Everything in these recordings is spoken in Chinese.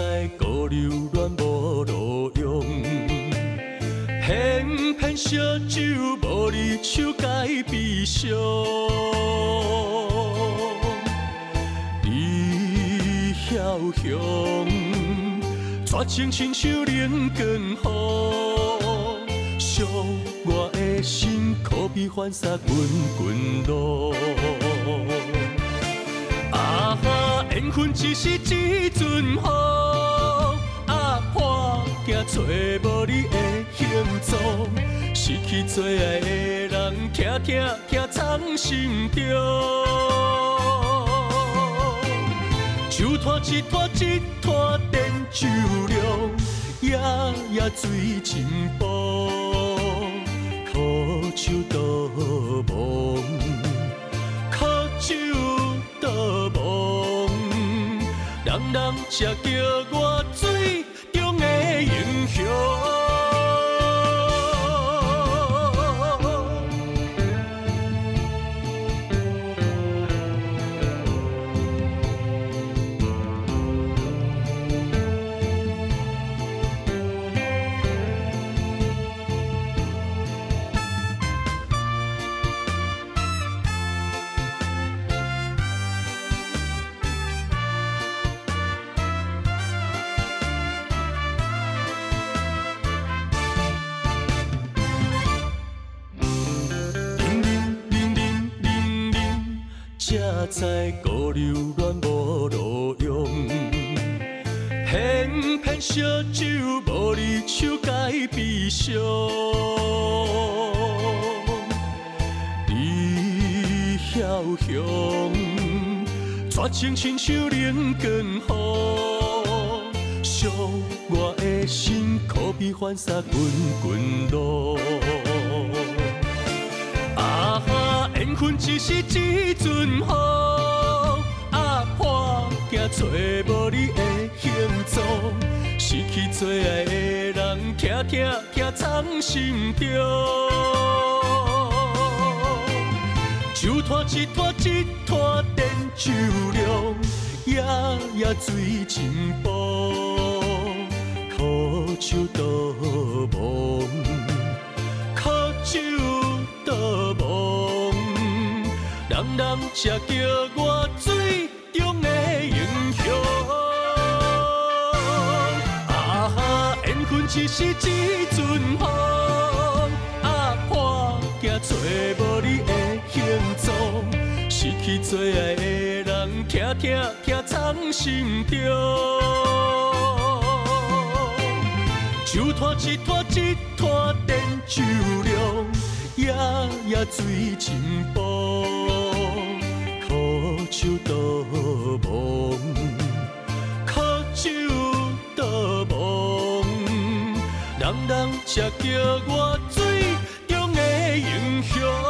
知孤留恋无路用，偏偏烧酒无你手该悲伤。你晓雄，绝情亲像冷光雨，伤我的心，可比翻沙滚滚路。啊哈，缘分只是一阵雨，啊破镜找无你的形状，失去最爱的人，疼疼疼藏心中。酒拖一拖一拖电酒凉，夜夜醉情薄，苦酒倒梦，苦酒倒梦，人人才叫我水中的英雄。知孤留恋无路用，偏偏烧酒无你手该悲伤。你晓雄，绝情亲像冷光雨，伤我的心，可比翻沙滚滚路。缘分只是一阵风，啊破镜找无你的形状，失去最爱的人，疼疼疼藏心中。酒拖一拖一拖点酒量，夜夜醉情薄，苦酒倒梦，人人才叫我水中的英雄。啊哈，缘分只是一阵风，啊破镜找无你的形踪，失去最爱的人，疼疼疼藏心中。酒拖一拖一拖电酒凉，夜夜醉情薄，苦酒倒满，苦酒倒满，人人才叫我水中的英雄。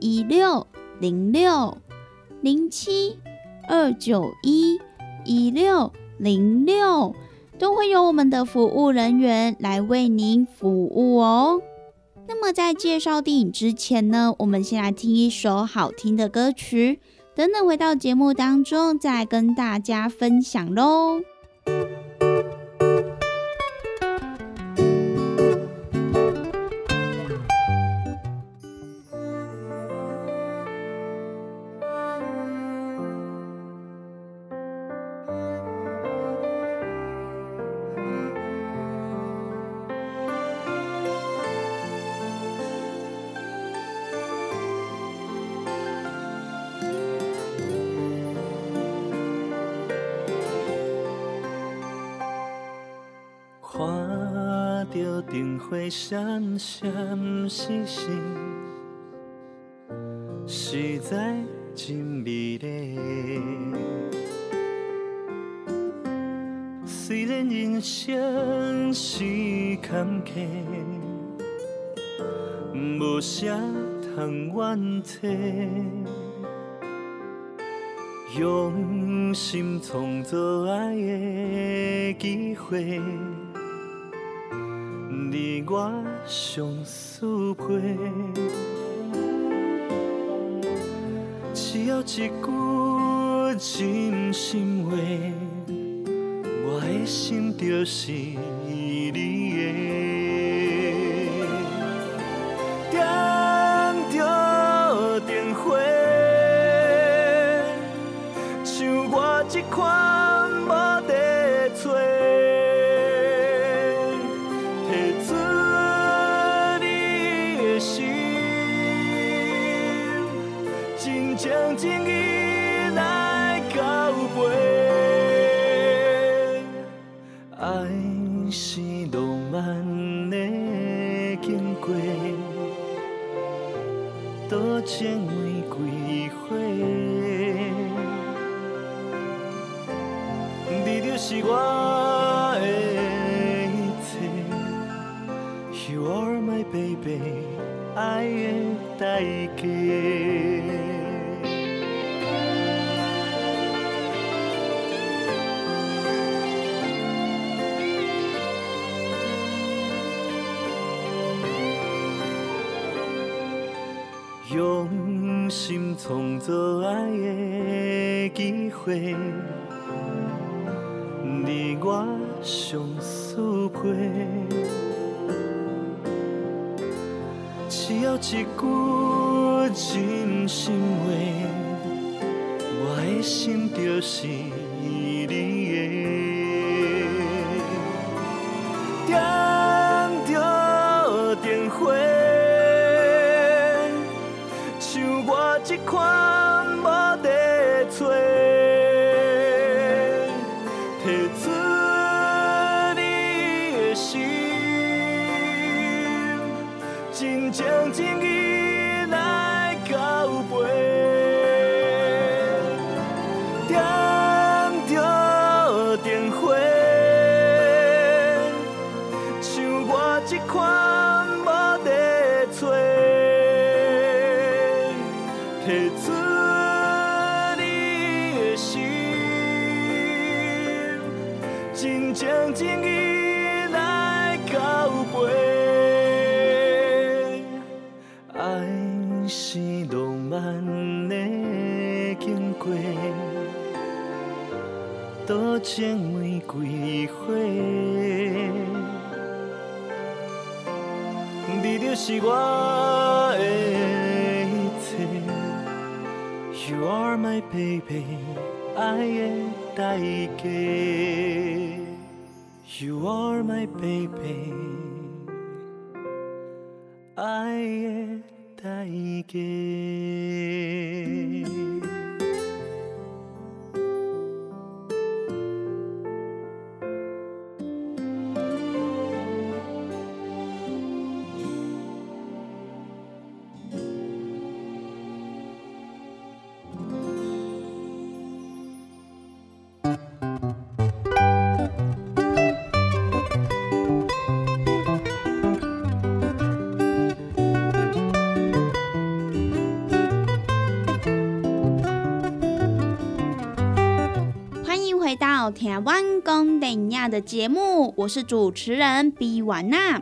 一六零六零七二九一一六零六。都会有我们的服务人员来为您服务哦。那么在介绍电影之前呢，我们先来听一首好听的歌曲，等等回到节目当中再跟大家分享喽。闪闪星星，实在真美丽。虽然人生是坎坷，无啥通怨嗟，用心创造爱的机会。我相思配，只要一句真心话，我的心就是你的。点着灯火，像我这款。用心创造爱的机会，你我相思配，只要一句真心话，我的心就是 You are my baby，爱的代价。You are my baby，爱的代价。公的节目，我是主持人 B 婉娜。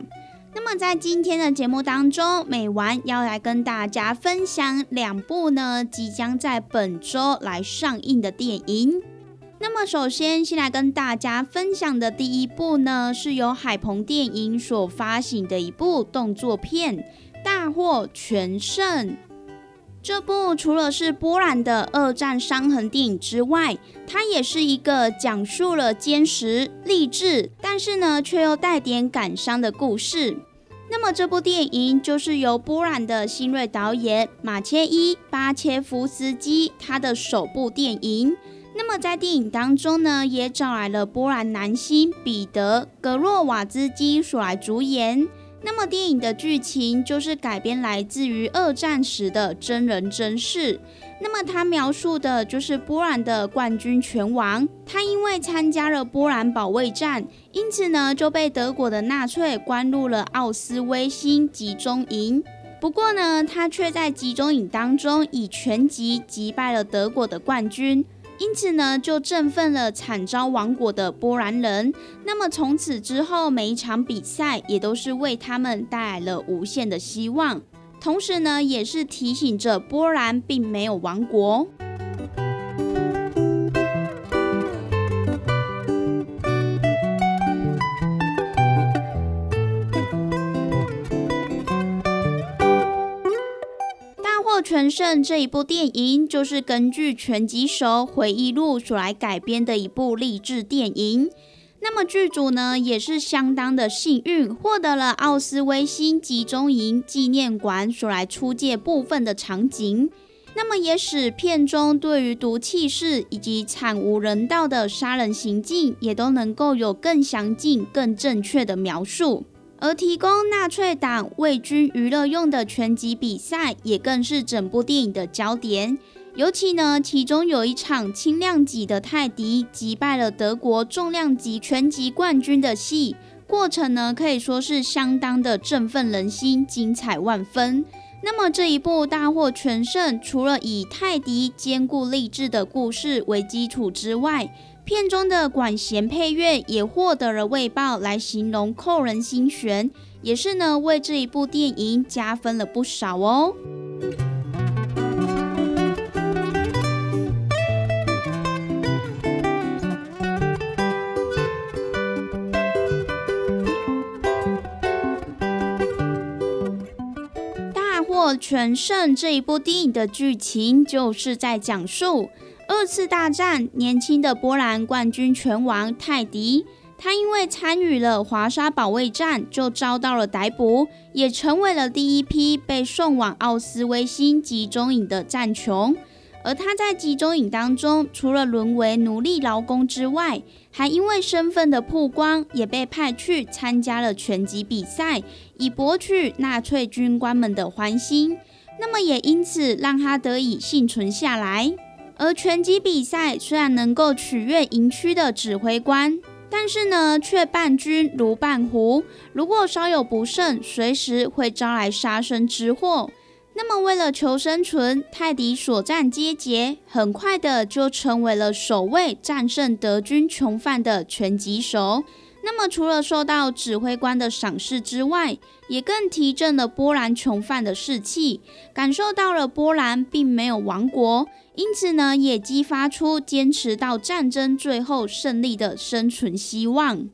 那么在今天的节目当中，美完要来跟大家分享两部呢即将在本周来上映的电影。那么首先先来跟大家分享的第一部呢，是由海鹏电影所发行的一部动作片《大获全胜》。这部除了是波兰的二战伤痕电影之外，它也是一个讲述了坚实励志，但是呢却又带点感伤的故事。那么这部电影就是由波兰的新锐导演马切伊巴切夫斯基他的首部电影。那么在电影当中呢，也找来了波兰男星彼得格洛瓦兹基所来主演。那么电影的剧情就是改编来自于二战时的真人真事。那么他描述的就是波兰的冠军拳王，他因为参加了波兰保卫战，因此呢就被德国的纳粹关入了奥斯威辛集中营。不过呢，他却在集中营当中以拳击击败了德国的冠军。因此呢，就振奋了惨遭亡国的波兰人。那么从此之后，每一场比赛也都是为他们带来了无限的希望，同时呢，也是提醒着波兰并没有亡国。全胜这一部电影就是根据拳击手回忆录所来改编的一部励志电影。那么剧组呢也是相当的幸运，获得了奥斯威辛集中营纪念馆所来出借部分的场景。那么也使片中对于毒气室以及惨无人道的杀人行径，也都能够有更详尽、更正确的描述。而提供纳粹党卫军娱乐用的拳击比赛，也更是整部电影的焦点。尤其呢，其中有一场轻量级的泰迪击败了德国重量级拳击冠军的戏，过程呢可以说是相当的振奋人心，精彩万分。那么这一部大获全胜，除了以泰迪坚固励志的故事为基础之外，片中的管弦配乐也获得了卫报来形容扣人心弦，也是呢为这一部电影加分了不少哦。大获全胜这一部电影的剧情就是在讲述。二次大战，年轻的波兰冠军拳王泰迪，他因为参与了华沙保卫战，就遭到了逮捕，也成为了第一批被送往奥斯威辛集中营的战俘。而他在集中营当中，除了沦为奴隶劳工之外，还因为身份的曝光，也被派去参加了拳击比赛，以博取纳粹军官们的欢心。那么也因此让他得以幸存下来。而拳击比赛虽然能够取悦营区的指挥官，但是呢，却伴君如伴虎。如果稍有不慎，随时会招来杀身之祸。那么，为了求生存，泰迪所战皆捷，很快的就成为了首位战胜德军囚犯的拳击手。那么，除了受到指挥官的赏识之外，也更提振了波兰囚犯的士气，感受到了波兰并没有亡国。因此呢，也激发出坚持到战争最后胜利的生存希望。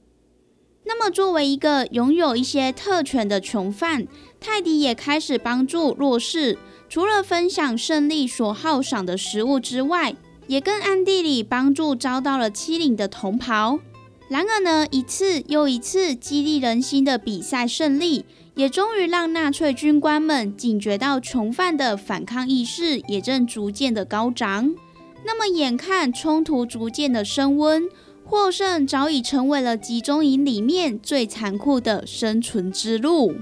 那么，作为一个拥有一些特权的囚犯，泰迪也开始帮助弱势。除了分享胜利所好赏的食物之外，也更暗地里帮助遭到了欺凌的同袍。然而呢，一次又一次激励人心的比赛胜利。也终于让纳粹军官们警觉到囚犯的反抗意识也正逐渐的高涨。那么，眼看冲突逐渐的升温，获胜早已成为了集中营里面最残酷的生存之路。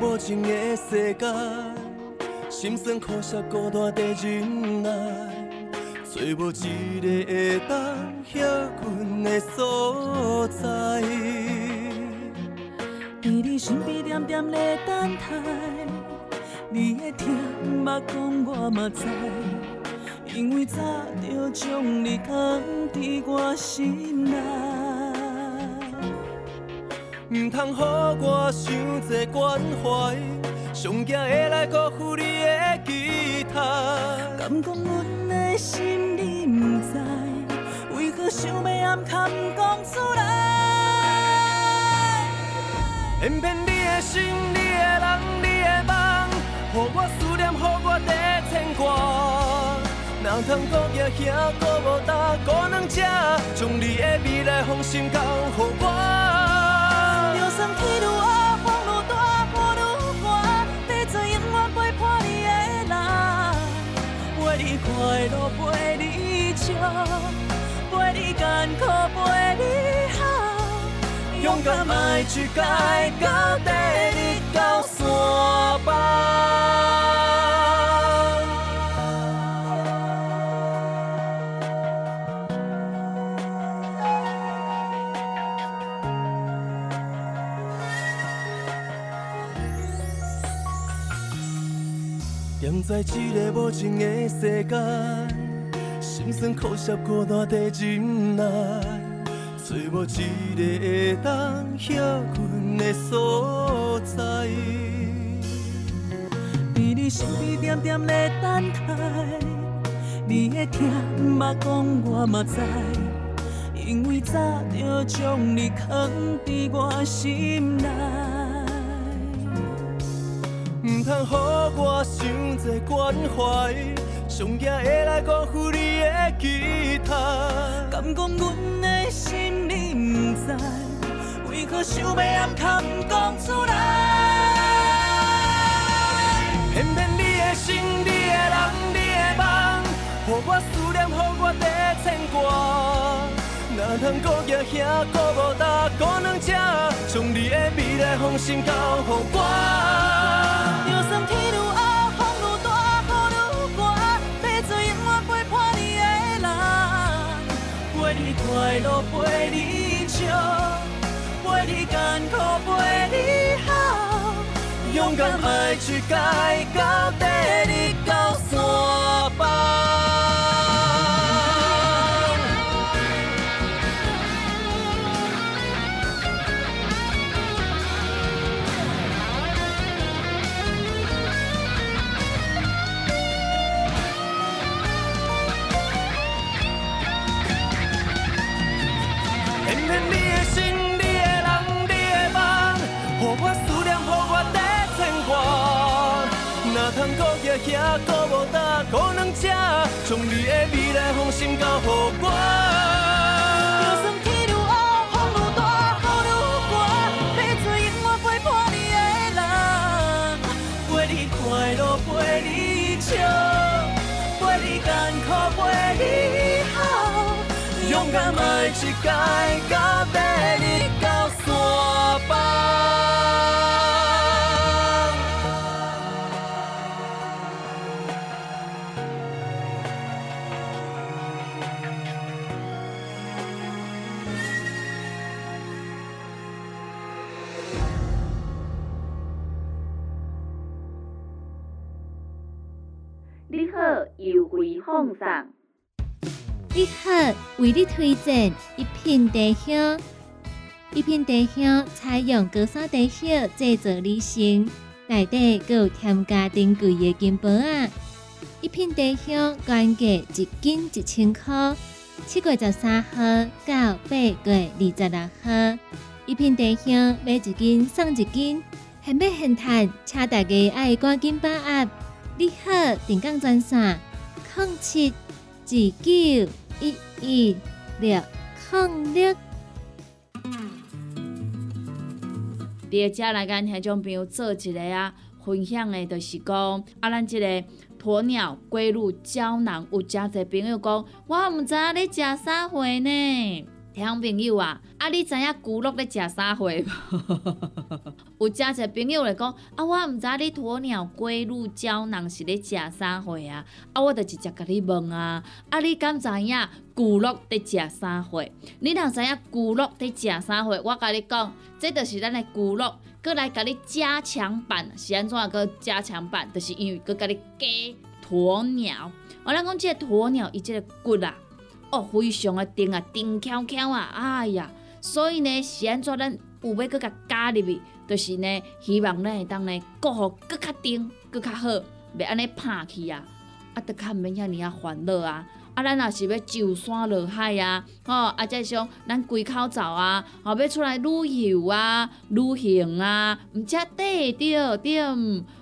无情的世界，心酸苦涩孤单在忍耐，找无一个会当歇阮的所在。在你身边点点在等待，你的疼捌讲我嘛知，因为早就将你放伫我心内。唔通予我想这关怀，上惊会来辜负你的期待。敢讲阮的心你不知，为何想要暗藏讲出来？偏偏你的心、你的人、你的梦，予我思念，予我在牵挂。哪通搁举遐搁无搭，孤两只，将你的未来放心交予我。天愈黑，风愈大，雨愈寒，要做永远陪伴你的人，陪你快乐，陪你笑，陪你艰苦，陪你好，勇敢迈出界，到底你到山在这个无情的世界，心酸苦涩孤单在忍耐，找无一个会当歇阮的所在。在你身边点点的等待，你的疼捌讲我嘛知，因为早就将你藏在我心内。唔通予我想这关怀，上惊会来辜负你的期待。敢讲阮的心你不知，为何想要暗藏讲出来？偏偏你的心、你的人、你的梦，予我思念，予我在牵挂。哪通搁举遐搁无搭，搁两只，将你的未来放心交予我。快乐陪你笑，陪你艰苦，陪你好，勇敢爱去界，到底你到将你的未来放心交予我。就算天愈黑，风愈大，雨愈寒，要做永远陪伴你的人，陪你快乐，陪你笑，陪你艰苦，陪你好，勇敢爱一界，到底优惠放送，你好，为你推荐一片地香。一片地香采用高山地香制作而成，内底还有添加珍贵的金箔啊！一片地香原价一斤一千块，七月十三号到八月二十六号，一片地香买一斤送一斤，现买现赚，请大家爱赶紧把握！你好，电讲专线。哼七自九一一六哼六。伫遮来跟听众朋友做一个啊分享的，就是讲啊，咱即个鸵鸟龟乳胶囊，有诚侪朋友讲，我毋知影你食啥货呢？听众朋友啊，啊，你知影骨碌咧食啥货无？有诚侪朋友来讲，啊，我毋知你鸵鸟龟鹿胶囊是咧食啥货啊？啊，我就直接甲你问啊，啊，你敢知影骨碌伫食啥货？你若知影骨碌伫食啥货，我甲你讲，这就是咱的骨碌，搁来甲你加强版，是安怎个加强版？就是因为搁甲你加鸵鸟。我咱讲即个鸵鸟，伊即个骨啊。哦，非常的硬啊，硬翘翘啊，哎呀，所以呢，是安怎咱有要搁甲加入去，就是呢，希望咱会当呢，过好搁较硬，搁较好，袂安尼拍去啊，啊，得较毋免遐尼啊烦恼啊。啊，咱若是要上山落海啊，吼，啊，再像咱归口走啊，吼，要出来旅游啊、旅行啊，毋则对着对，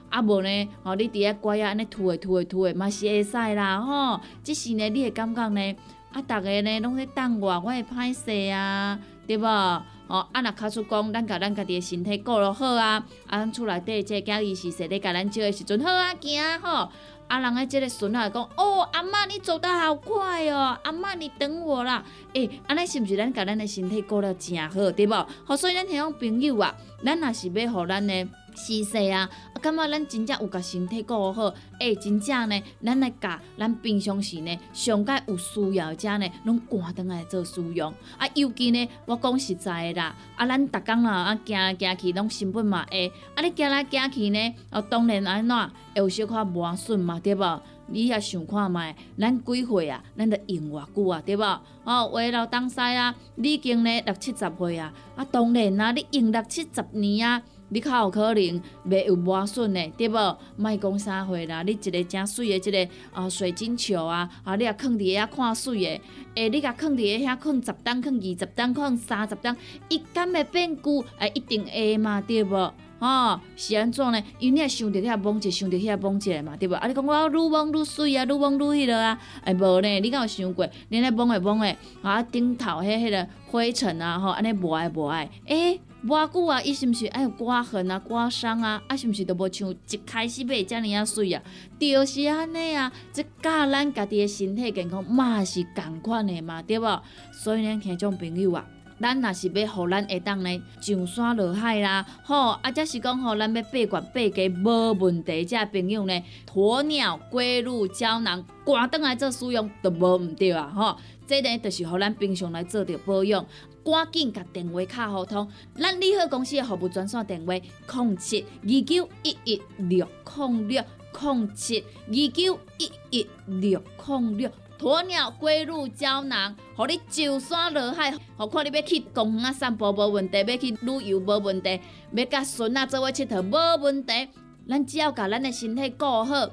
啊无呢，吼，你伫遐乖啊，安尼吐诶吐诶吐诶，嘛是会使啦，吼，即是呢，你会感觉呢？啊，逐个呢拢咧等我，我会歹势啊，对无？哦，啊，若卡出讲，咱甲咱家己的身体顾落好啊，啊，咱厝内底即个囝儿是说咧甲咱照的时阵好啊，行吼。啊，人诶即个孙仔讲，哦，阿嬷你走得好快哦，阿嬷你等我啦。诶，安尼是毋是咱甲咱的身体顾了诚好，对无？好，所以咱听种朋友啊，咱若是要互咱的。是势啊！啊，感觉咱真正有甲身体顾好，诶，真正呢，咱来甲咱平常时呢，上界有需要者呢，拢赶倒来做使用。啊，尤其呢，我讲实在的啦，啊，咱逐工啦，啊，行来行去拢成本嘛会，啊，你行来行去呢，哦，当然安怎会有小可磨损嘛，对无？你也想看卖，咱几岁啊？咱得用偌久啊，对无？哦，话到东西啊，你已经呢六七十岁啊，啊，当然啊，你用六七十年啊。你较有可能袂有磨损的，对无？莫讲啥货啦，你一个正水的，一个啊水晶球啊，啊，你啊放伫遐看水的，诶，你甲放伫遐放十担，放二十担，放三十担，伊敢会变旧？诶，一定会嘛，对无？吼，是安怎呢？因为你也想着遐摸者，想着遐摸者嘛，对无？啊，你讲我愈摸愈水啊，愈摸愈迄落啊，哎，无呢？你敢有想过？你咧摸诶摸诶，啊，顶头迄迄个灰尘啊，吼，安尼无爱无爱，诶。偌久啊，伊是毋是爱有刮痕啊、刮伤啊？啊，是毋是都无像一开始买遮尔啊水啊？就是安尼啊，即教咱家己的身体健康嘛是共款的嘛，对无？所以呢，听种朋友啊，咱若是要互咱会当呢上山落海啦，吼，啊，则是讲吼，咱要八罐八家无问题，遮朋友呢，鸵鸟龟鹿胶囊，赶倒来做使用都无毋对啊，吼，这呢就是互咱平常来做着保养。赶紧甲电话卡互通，咱利好公司的服务专线电话：零七二九一一六零六零七二九一一六零六。鸵鸟龟鹿胶囊，互你上山落海，何况你要去公园散步无问题，要去旅游无问题，要甲孙啊做伙佚佗无问题。咱只要甲咱的身体顾好，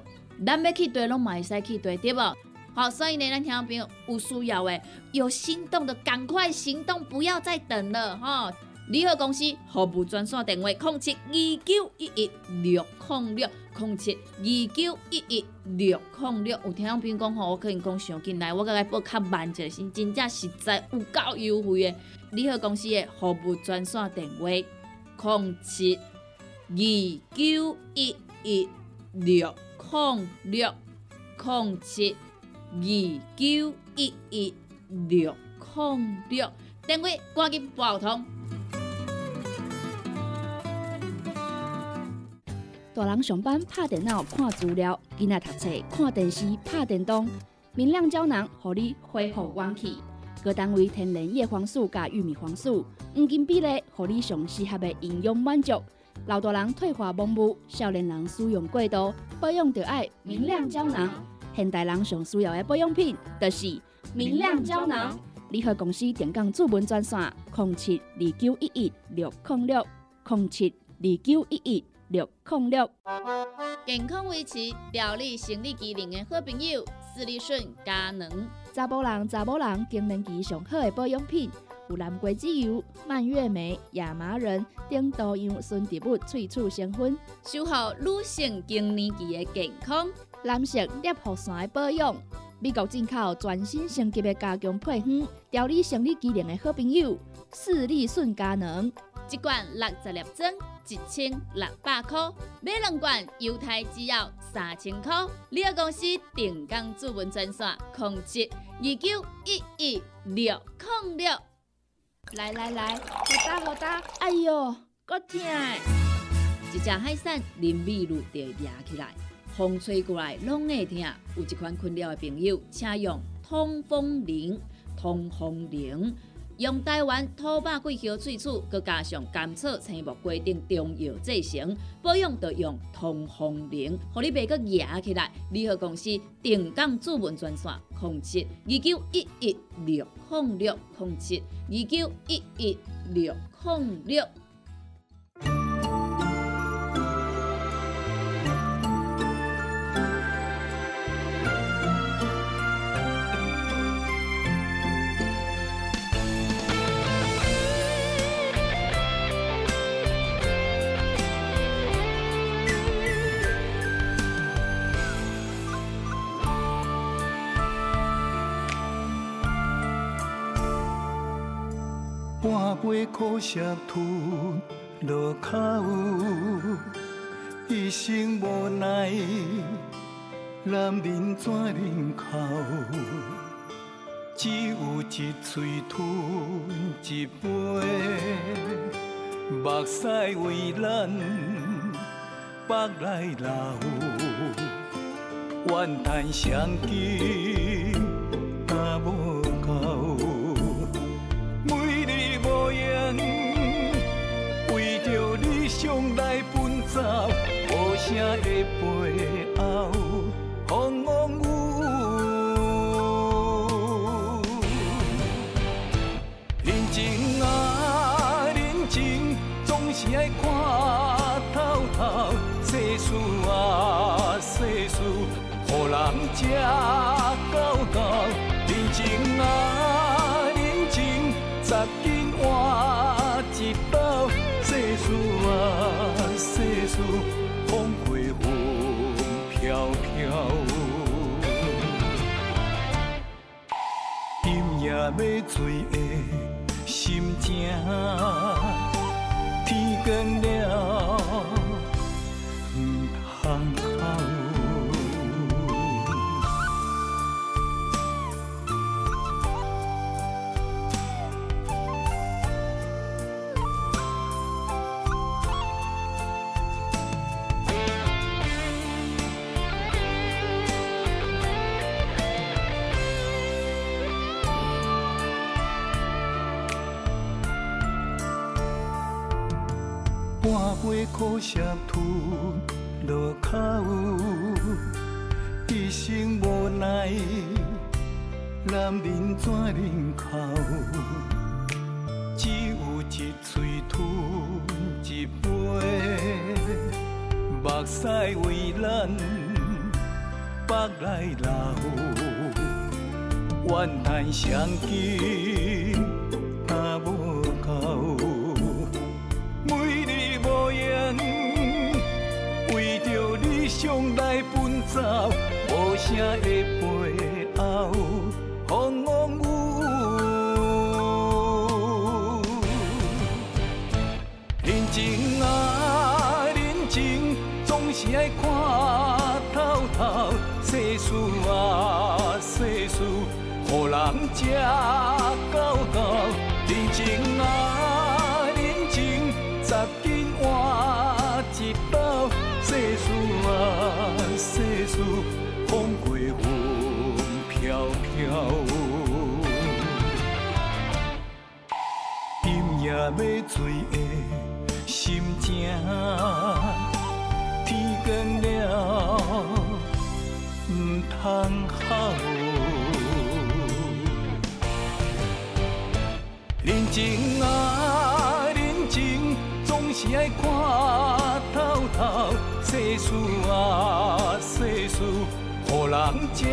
咱要去对拢嘛会使去对，对无？好，所以呢，咱听众朋友有需要诶，有心动的赶快行动，不要再等了哈！联合公司服务专线电话：零七二九一一六零六零七二九一一六零六。有听众朋友讲吼，我可能讲上进来，我甲伊报较慢一下，真正实在有够优惠诶！联合公司的服务专线电话：零七二九一一六零六零七。二九一一六零六，电话赶紧拨通。大人上班拍电脑看资料，囡仔读册看电视拍电动。明亮胶囊，互你恢复元气。各单位天然叶黄素加玉米黄素，黄金比例，互你上适合的营养满足。老大人退化盲目，少年人使用过度，保养就爱明亮胶囊。现代人上需要的保养品，就是明亮胶囊。联合公司电讲主文专线：零七二九一一六零六零七二九一一六零六。健康维持、调理生理机能的好朋友——斯利顺佳能。查甫人、查某人更年期上好的保养品，有蓝桂枝油、蔓越莓、亚麻仁等多样纯植物萃取成分，守护女性更年期的健康。蓝色裂护伞的保养，美国进口全新升级的加强配方，调理生理机能的好朋友——视力顺佳能，一罐六十粒装，一千六百块；买两罐，犹太只要三千块。你个公司定岗主文专线：控制二九一一六零六。来来来，好打好打，哎哟，够痛的！一只海扇林密路就压起来，风吹过来拢会痛。有一款困扰的朋友，请用通风铃。通风铃用台湾土白桂花萃取，佮加上甘草、青木规定中药制成，保养要用通风灵，互你袂佮压起来。联合公司定岗主文专线：控制二九一一六控六控制二九一一六控六。半杯苦涩吞落口，一生无奈，男人怎忍哭？只有一嘴吞一杯，目屎为咱腹来流，怨叹相见最半杯苦涩吞落口，一生无奈，男人怎忍哭？只有一嘴吞一杯，目屎为咱腹来流，怨叹相见向来奔走，无声的背后，要醉的心情，天光了，唔通哭。人情啊，人情，总是爱看透透。世事啊，世事，予人吃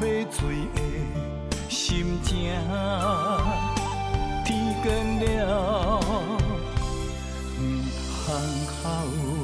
要醉的心情，天光了，唔通哭。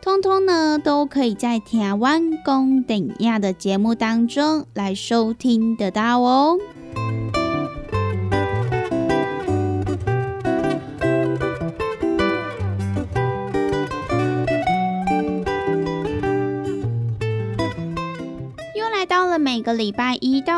通通呢，都可以在台湾公等亚的节目当中来收听得到哦。又来到了每个礼拜一到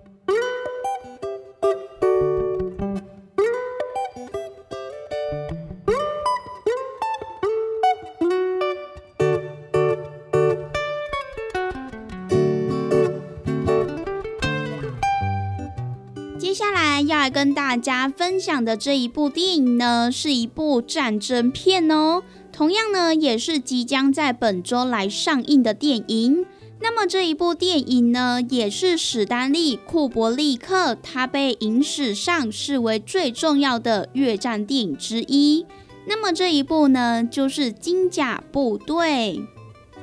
跟大家分享的这一部电影呢，是一部战争片哦。同样呢，也是即将在本周来上映的电影。那么这一部电影呢，也是史丹利·库伯利克他被影史上视为最重要的越战电影之一。那么这一部呢，就是《金甲部队》。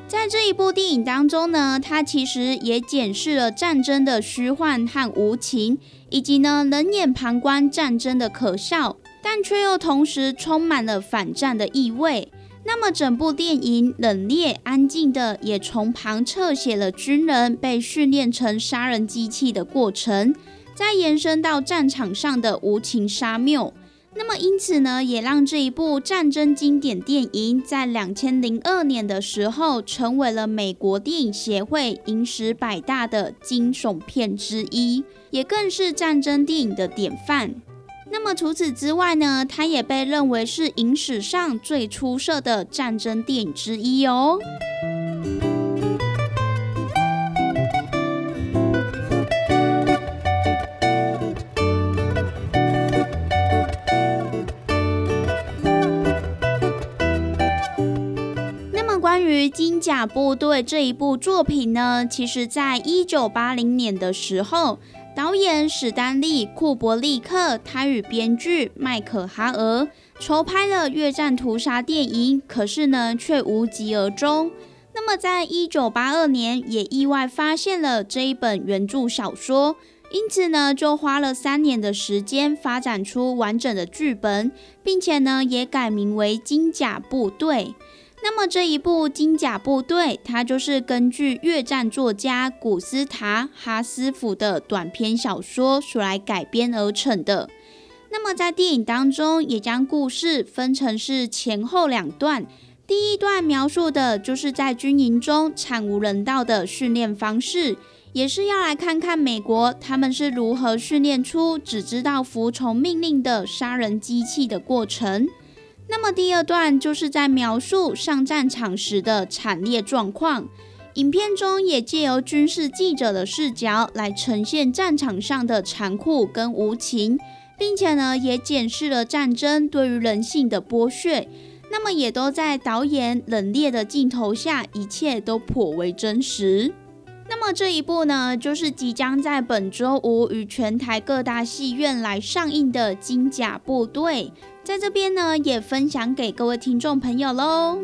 在这一部电影当中呢，它其实也检视了战争的虚幻和无情。以及呢，冷眼旁观战争的可笑，但却又同时充满了反战的意味。那么，整部电影冷冽安静的，也从旁侧写了军人被训练成杀人机器的过程，再延伸到战场上的无情杀谬。那么，因此呢，也让这一部战争经典电影在两千零二年的时候，成为了美国电影协会影史百大的惊悚片之一。也更是战争电影的典范。那么除此之外呢，它也被认为是影史上最出色的战争电影之一哦。于《金甲部队》这一部作品呢，其实在一九八零年的时候。导演史丹利·库伯利克，他与编剧麦克哈尔筹拍了越战屠杀电影，可是呢，却无疾而终。那么，在一九八二年，也意外发现了这一本原著小说，因此呢，就花了三年的时间发展出完整的剧本，并且呢，也改名为《金甲部队》。那么这一部《金甲部队》，它就是根据越战作家古斯塔·哈斯福的短篇小说所来改编而成的。那么在电影当中，也将故事分成是前后两段。第一段描述的就是在军营中惨无人道的训练方式，也是要来看看美国他们是如何训练出只知道服从命令的杀人机器的过程。那么第二段就是在描述上战场时的惨烈状况。影片中也借由军事记者的视角来呈现战场上的残酷跟无情，并且呢也检视了战争对于人性的剥削。那么也都在导演冷冽的镜头下，一切都颇为真实。那么这一部呢，就是即将在本周五与全台各大戏院来上映的《金甲部队》。在这边呢，也分享给各位听众朋友喽。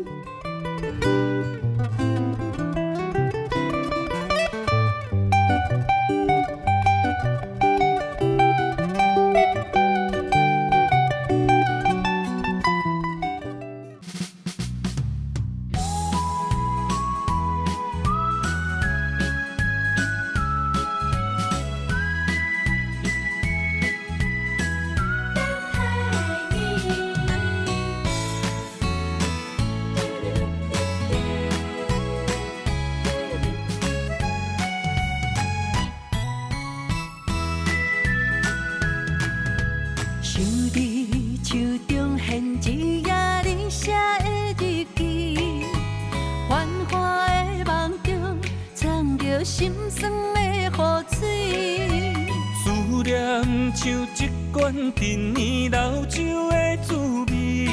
陈年老酒的滋味，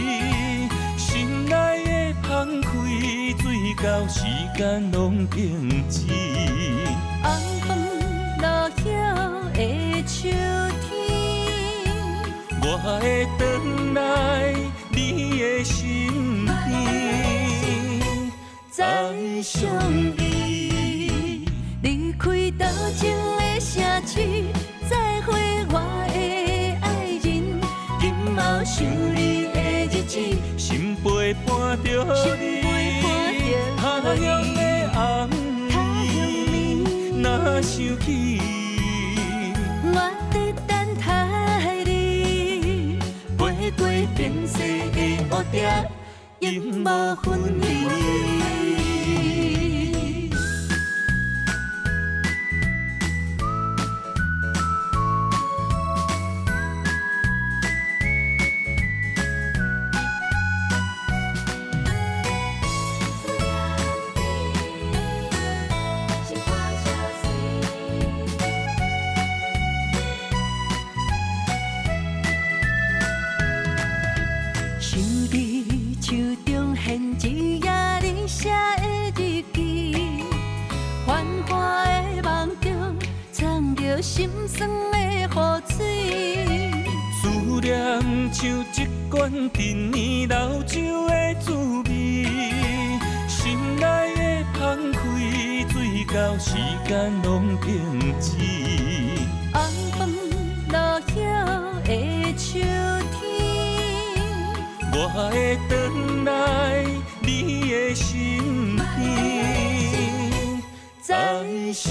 心内的澎开，醉到时间拢停止。红枫落叶的秋天，我会回来你的身边，再相依。离开多情的城市，陪伴着你，他乡的红他乡暝，若想起，我伫等待你，飞过变色的乌蝶，永无分离。心酸的雨水。思念像一罐陈年老酒的滋味，心内的澎开，水到时间拢停止。红枫落叶的秋天，我会回来你的身边，再相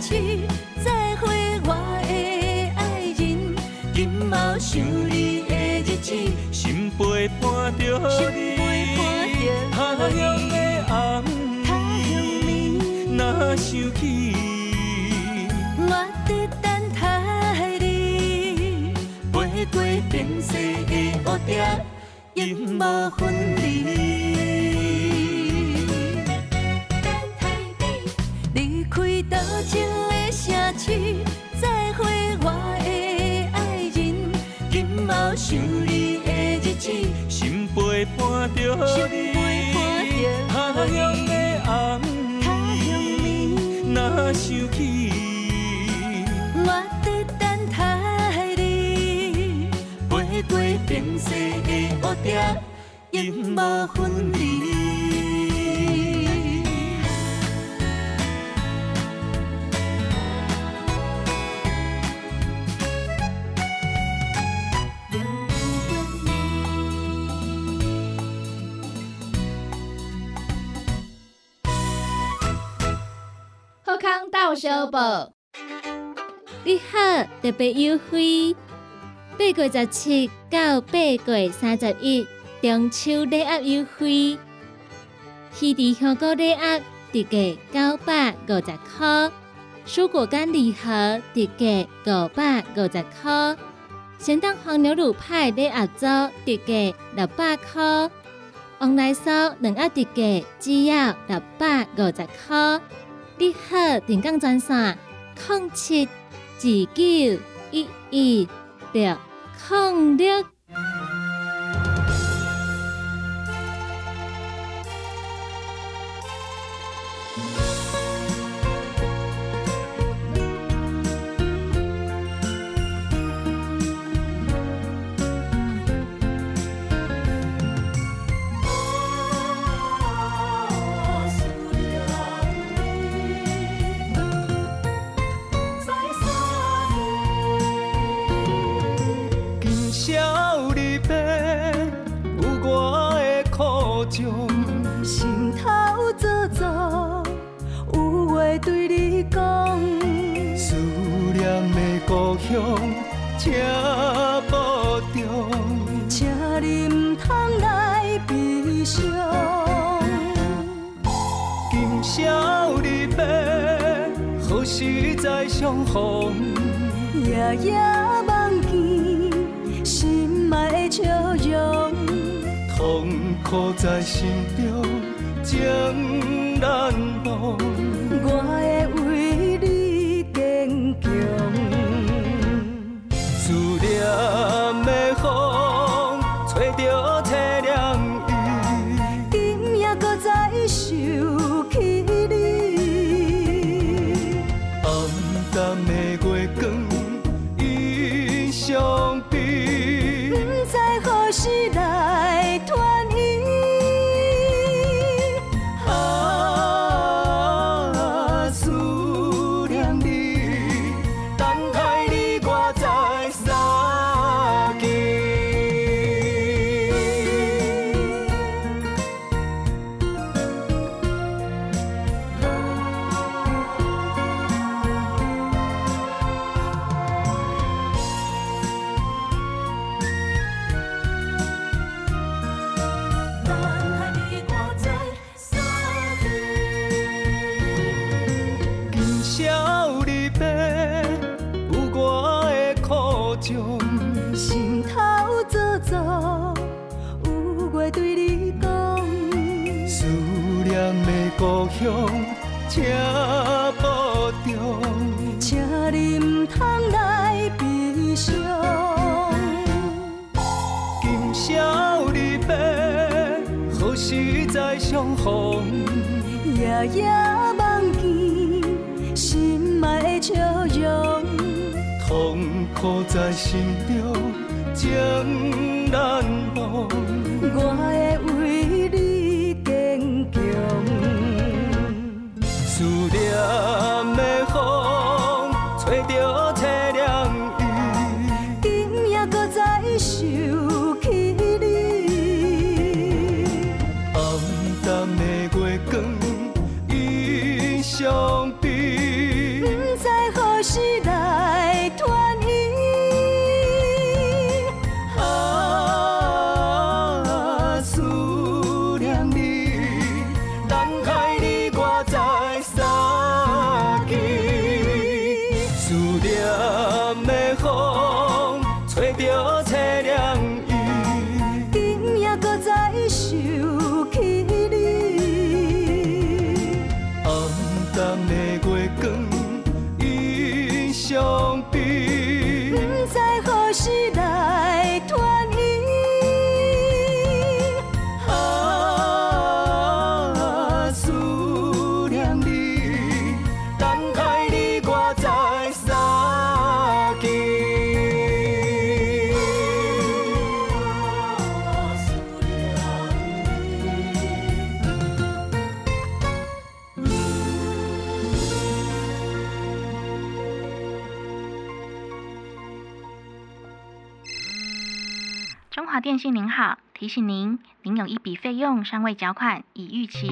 市，再会我的爱人。今后想你的日子，心陪伴着心你，陪伴着他乡的红他乡暝，若想起，我在等待你，飞过变色的乌蝶，永无分离。过变色的乌蝶，永无分离。好康到小报，你好，特别优惠，八月十七到八月三十一中秋礼盒优惠，鱼池香菇礼盒特价九百五十块，蔬果干礼盒特价五百五十块，咸蛋黄牛乳派礼盒组特价六百块，往来酥两盒特价只要六百五十块。你好，电讲专线零七二九一一六零六。相逢？夜夜梦见心爱的笑容，痛苦在心中情难忘。在心中情提醒您，您有一笔费用尚未缴款，已逾期，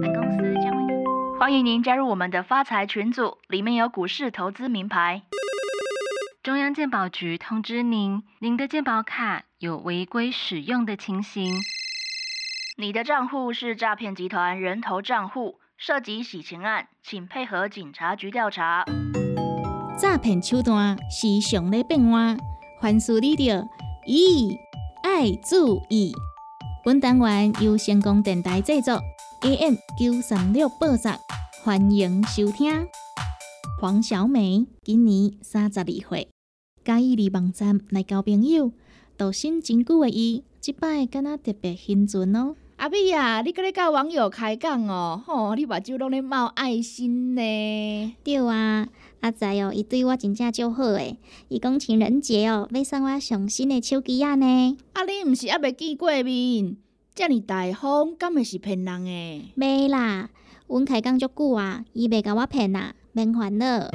本公司将为您。欢迎您加入我们的发财群组，里面有股市投资名牌。中央鉴宝局通知您，您的健保卡有违规使用的情形。你的账户是诈骗集团人头账户，涉及洗钱案，请配合警察局调查。诈骗手段是常咧变换，凡事你着咦爱注意。本单元由成功电台制作，AM 九三六播送，欢迎收听。黄小美今年三十二岁，嘉义离网站来交朋友，度身真久的伊，即摆敢若特别兴奋哦。阿美啊，你搁咧甲网友开讲哦，吼、你目睭拢咧冒爱心呢。对啊，阿仔哦，伊对我真正足好诶。伊讲情人节哦，要送我上新诶手机啊呢。啊，你毋是还未见过面，遮尔大方，敢会是骗人诶？袂啦，阮开讲足久啊，伊袂甲我骗啊，免烦恼。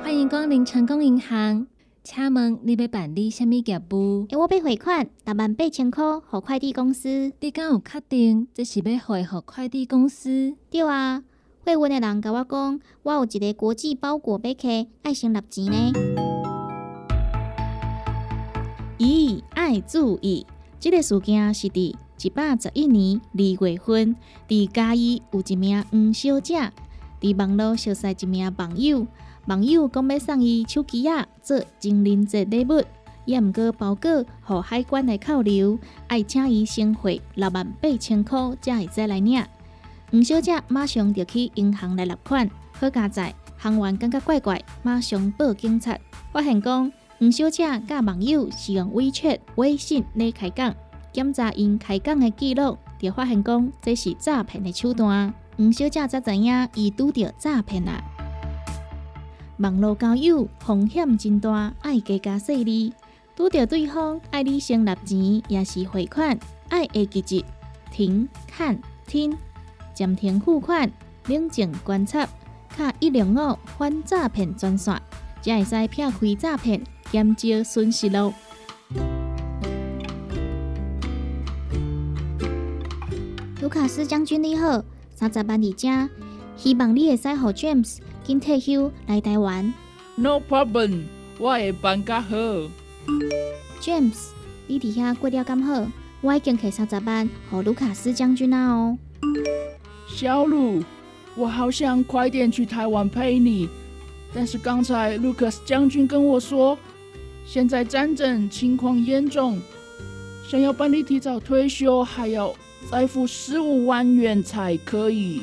欢迎光临成功银行，请问你要办理什么业务？诶，我要汇款六万八千块，互快递公司。你敢有确定这是要汇互快递公司？对啊，汇运诶人甲我讲，我有一个国际包裹要寄，爱先纳钱呢。咦，爱注意，这、个事件是伫一百十一年二月份，伫嘉义有一名黄小姐伫网络熟识一名网友，网友讲要送伊手机仔做情人节礼物，也毋过包裹互海关的扣留，爱请伊先汇六万八千箍才会再来领。黄小姐马上就去银行来纳款，好佳在行员感觉怪怪，马上报警察，发现讲黄小姐甲网友是用微圈微信来开讲，检查因开讲的记录，就发现讲这是诈骗的手段。黄小姐才知影伊拄着诈骗啦。网络交友风险真大，爱加加细腻。拄着对方爱你先纳钱，也是汇款，爱会记住停、看、听，暂停付款，冷静观察，卡一零五反诈骗专线，才会使避开诈骗，减少损失咯。卢卡斯将军你好，三十万伫遮，希望你会使互 James 紧退休来台湾。No problem，我会办甲好。James，你伫遐过了咁好，我已经摕三十万互卢卡斯将军啊哦。小鲁，我好想快点去台湾陪你，但是刚才 Lucas 将军跟我说，现在战争情况严重，想要办理提早退休，还要再付十五万元才可以。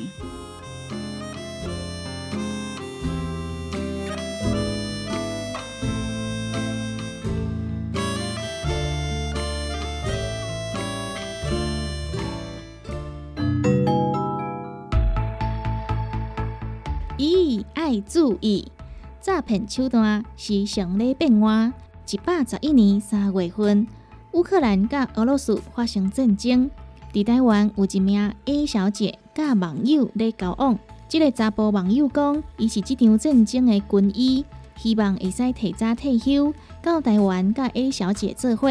爱注意，诈骗手段时常咧变换。一百十一年三月份，乌克兰甲俄罗斯发生战争，伫台湾有一名 A 小姐甲网友咧交往。即、个查甫网友讲，伊是即场战争的军医，希望会使提早退休，到台湾甲 A 小姐做伙。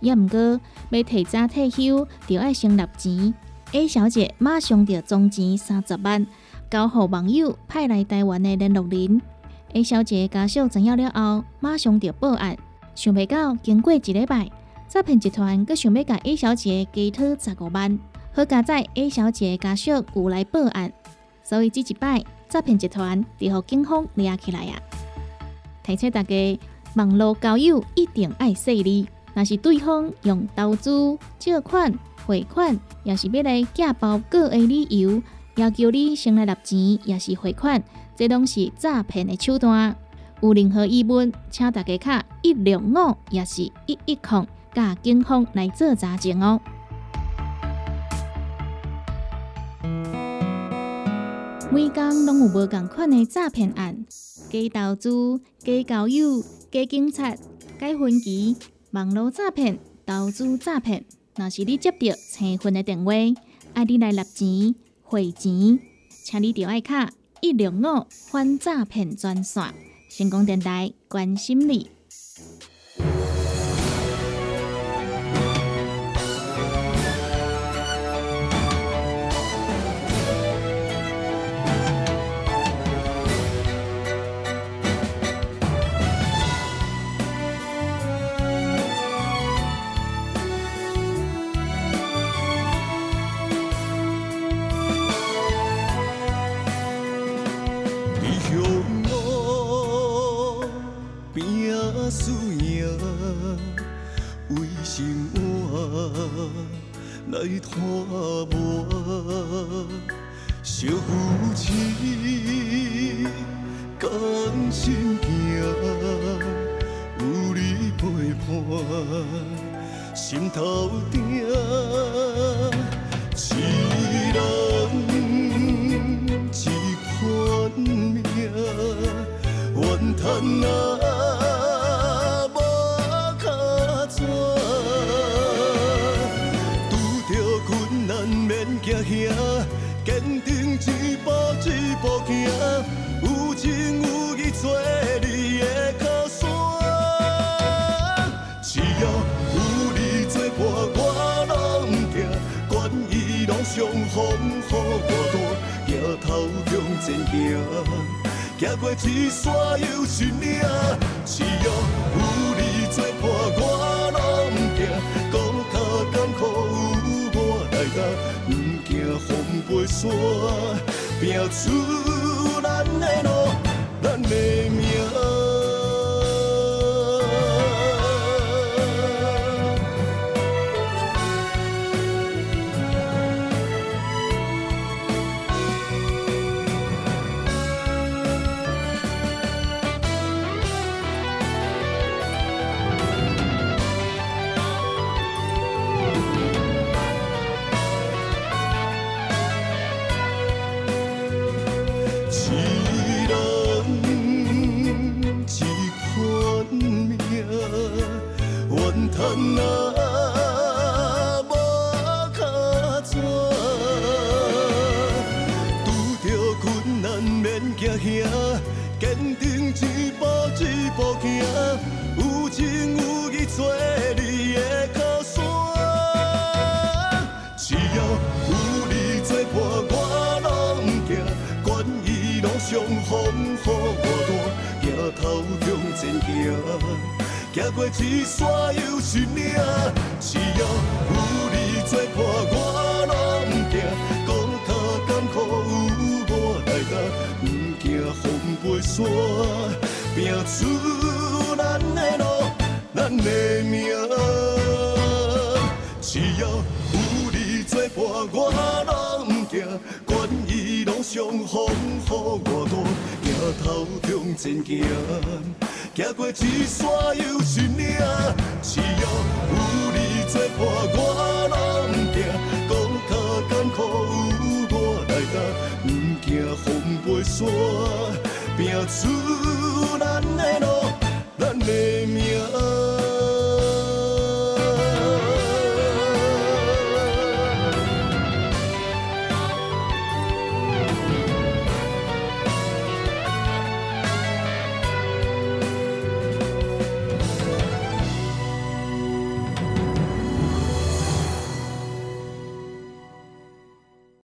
也毋过，要提早退休，就要先纳钱。A 小姐马上就总钱三十万。交互网友派来台湾的联络人，A 小姐家属知影了后，马上就报案。想袂到，经过一礼拜，诈骗集团阁想要甲 A 小姐加讨十五万。好佳在 A 小姐家属有来报案，所以这一摆诈骗集团就互警方抓起来啊！提醒大家，网络交友一定爱细腻。若是对方用投资、借款、汇款，也是要来寄包裹的理由。要求你先来纳钱，也是汇款，这拢是诈骗的手段。有任何疑问，请大家卡一六五，也是一一零，甲警方来做查证哦。每工拢有无共款的诈骗案，假投资、假交友、假警察、假分期、网络诈骗、投资诈骗。若是你接到青分的电话，爱你来纳钱。汇钱，请你着爱卡一零五反诈骗专线，成功电台关心你。输赢，为生活来拖磨，小夫妻甘心行，有你陪伴，心头定，一人。一款命，怨叹啊步行，有情有义做你的靠山，只要有你作伴，我拢行，管伊拢上风雨孤单。抬头向前行，行过一山又一岭，只要有你作伴，我拢行。高脚艰苦有我来担，不惊风飞沙，拼出咱的路，咱的命。过一山又一岭。只要有你作伴，我拢不惊。讲他艰苦有我来担，不惊风飞沙，拼出咱的路，咱的命。只要有你作伴，我拢不惊。管伊路上风雨偌大，行头向前行，走过一山又一岭，只要有你作伴，我拢不怕。讲较艰苦，有我来担，不怕风飞沙，拼出咱的路，咱的。